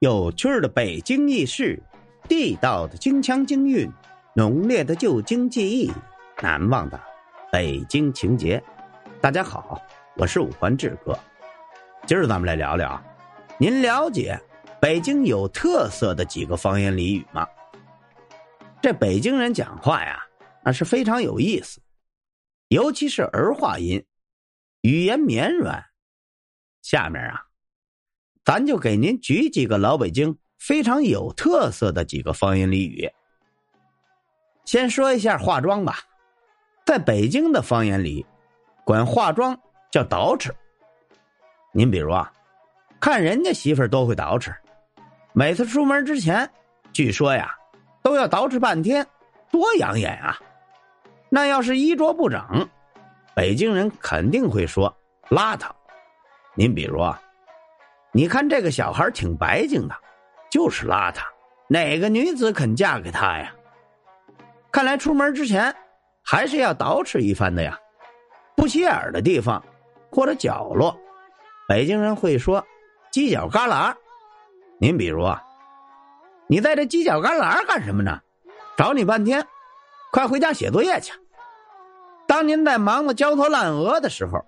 有趣的北京轶事，地道的京腔京韵，浓烈的旧京记忆，难忘的北京情节。大家好，我是五环志哥。今儿咱们来聊聊，您了解北京有特色的几个方言俚语吗？这北京人讲话呀，那是非常有意思，尤其是儿化音，语言绵软。下面啊。咱就给您举几个老北京非常有特色的几个方言俚语。先说一下化妆吧，在北京的方言里，管化妆叫捯饬。您比如啊，看人家媳妇儿都会捯饬，每次出门之前，据说呀，都要捯饬半天，多养眼啊。那要是衣着不整，北京人肯定会说邋遢。您比如啊。你看这个小孩挺白净的，就是邋遢，哪个女子肯嫁给他呀？看来出门之前还是要捯饬一番的呀。不起眼的地方或者角落，北京人会说犄角旮旯。您比如啊，你在这犄角旮旯干什么呢？找你半天，快回家写作业去。当您在忙得焦头烂额的时候，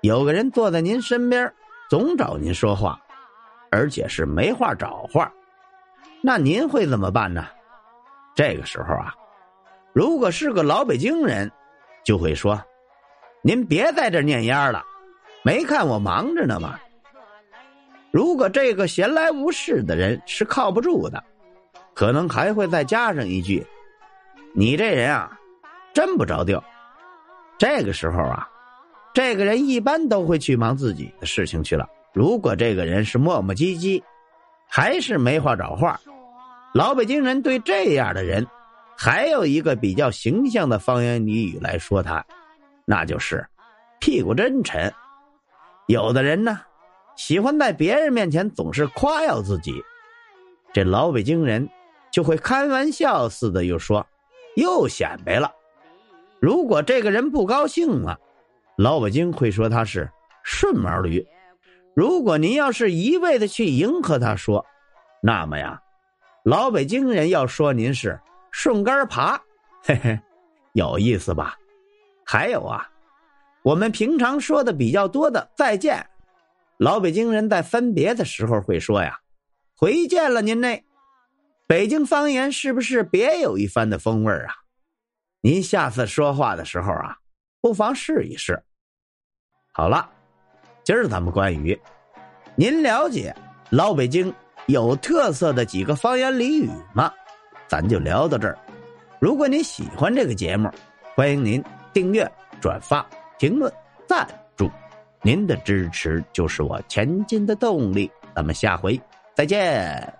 有个人坐在您身边。总找您说话，而且是没话找话，那您会怎么办呢？这个时候啊，如果是个老北京人，就会说：“您别在这念烟了，没看我忙着呢吗？”如果这个闲来无事的人是靠不住的，可能还会再加上一句：“你这人啊，真不着调。”这个时候啊。这个人一般都会去忙自己的事情去了。如果这个人是磨磨唧唧，还是没话找话，老北京人对这样的人，还有一个比较形象的方言俚语来说他，那就是屁股真沉。有的人呢，喜欢在别人面前总是夸耀自己，这老北京人就会开玩笑似的又说，又显摆了。如果这个人不高兴了。老北京会说他是顺毛驴，如果您要是一味的去迎合他说，那么呀，老北京人要说您是顺杆爬，嘿嘿，有意思吧？还有啊，我们平常说的比较多的再见，老北京人在分别的时候会说呀，回见了您那，北京方言是不是别有一番的风味啊？您下次说话的时候啊，不妨试一试。好了，今儿咱们关于您了解老北京有特色的几个方言俚语吗？咱就聊到这儿。如果您喜欢这个节目，欢迎您订阅、转发、评论、赞助，您的支持就是我前进的动力。咱们下回再见。